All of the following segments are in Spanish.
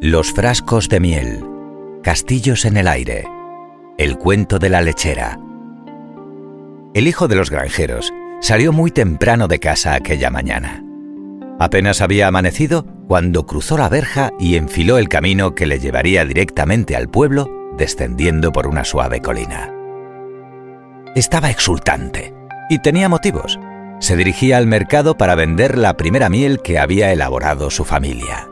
Los frascos de miel, castillos en el aire, el cuento de la lechera. El hijo de los granjeros salió muy temprano de casa aquella mañana. Apenas había amanecido cuando cruzó la verja y enfiló el camino que le llevaría directamente al pueblo, descendiendo por una suave colina. Estaba exultante y tenía motivos. Se dirigía al mercado para vender la primera miel que había elaborado su familia.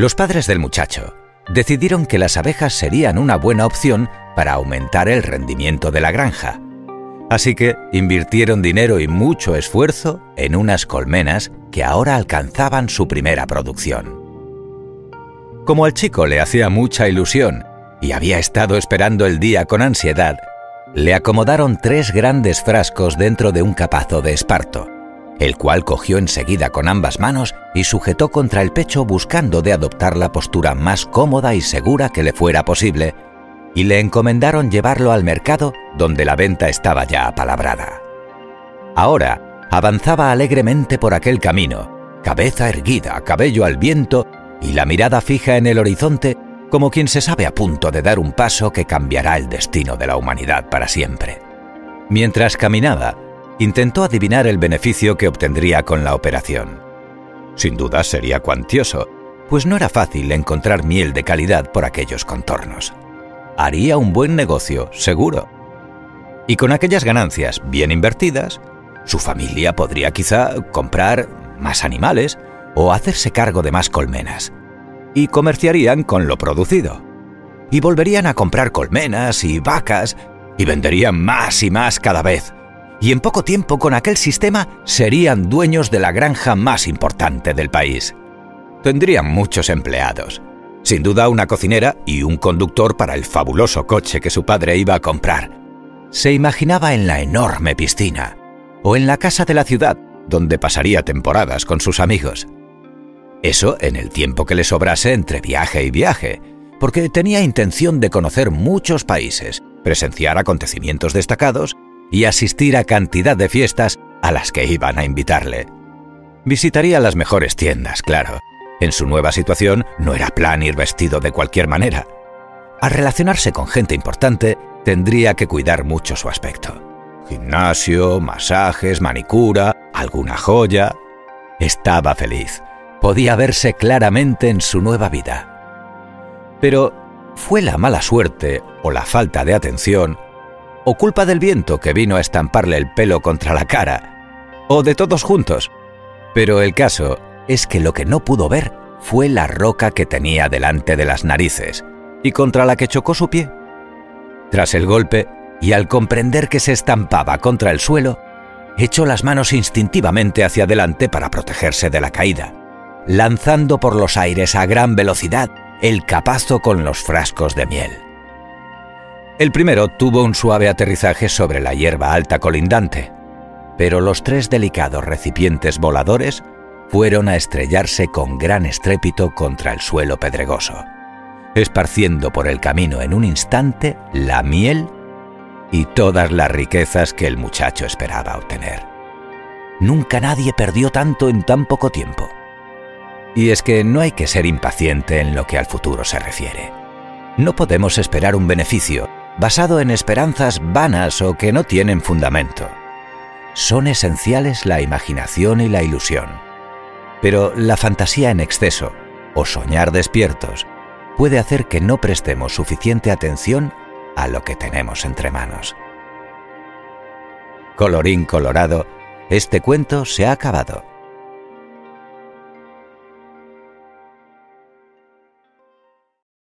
Los padres del muchacho decidieron que las abejas serían una buena opción para aumentar el rendimiento de la granja. Así que invirtieron dinero y mucho esfuerzo en unas colmenas que ahora alcanzaban su primera producción. Como al chico le hacía mucha ilusión y había estado esperando el día con ansiedad, le acomodaron tres grandes frascos dentro de un capazo de esparto, el cual cogió enseguida con ambas manos y sujetó contra el pecho buscando de adoptar la postura más cómoda y segura que le fuera posible, y le encomendaron llevarlo al mercado donde la venta estaba ya apalabrada. Ahora avanzaba alegremente por aquel camino, cabeza erguida, cabello al viento y la mirada fija en el horizonte como quien se sabe a punto de dar un paso que cambiará el destino de la humanidad para siempre. Mientras caminaba, intentó adivinar el beneficio que obtendría con la operación. Sin duda sería cuantioso, pues no era fácil encontrar miel de calidad por aquellos contornos. Haría un buen negocio, seguro. Y con aquellas ganancias bien invertidas, su familia podría quizá comprar más animales o hacerse cargo de más colmenas y comerciarían con lo producido. Y volverían a comprar colmenas y vacas y venderían más y más cada vez. Y en poco tiempo con aquel sistema serían dueños de la granja más importante del país. Tendrían muchos empleados, sin duda una cocinera y un conductor para el fabuloso coche que su padre iba a comprar. Se imaginaba en la enorme piscina o en la casa de la ciudad donde pasaría temporadas con sus amigos. Eso en el tiempo que le sobrase entre viaje y viaje, porque tenía intención de conocer muchos países, presenciar acontecimientos destacados y asistir a cantidad de fiestas a las que iban a invitarle. Visitaría las mejores tiendas, claro. En su nueva situación no era plan ir vestido de cualquier manera. Al relacionarse con gente importante, tendría que cuidar mucho su aspecto. Gimnasio, masajes, manicura, alguna joya. Estaba feliz podía verse claramente en su nueva vida. Pero, ¿fue la mala suerte o la falta de atención, o culpa del viento que vino a estamparle el pelo contra la cara, o de todos juntos? Pero el caso es que lo que no pudo ver fue la roca que tenía delante de las narices y contra la que chocó su pie. Tras el golpe, y al comprender que se estampaba contra el suelo, echó las manos instintivamente hacia adelante para protegerse de la caída lanzando por los aires a gran velocidad el capazo con los frascos de miel. El primero tuvo un suave aterrizaje sobre la hierba alta colindante, pero los tres delicados recipientes voladores fueron a estrellarse con gran estrépito contra el suelo pedregoso, esparciendo por el camino en un instante la miel y todas las riquezas que el muchacho esperaba obtener. Nunca nadie perdió tanto en tan poco tiempo. Y es que no hay que ser impaciente en lo que al futuro se refiere. No podemos esperar un beneficio basado en esperanzas vanas o que no tienen fundamento. Son esenciales la imaginación y la ilusión. Pero la fantasía en exceso, o soñar despiertos, puede hacer que no prestemos suficiente atención a lo que tenemos entre manos. Colorín colorado, este cuento se ha acabado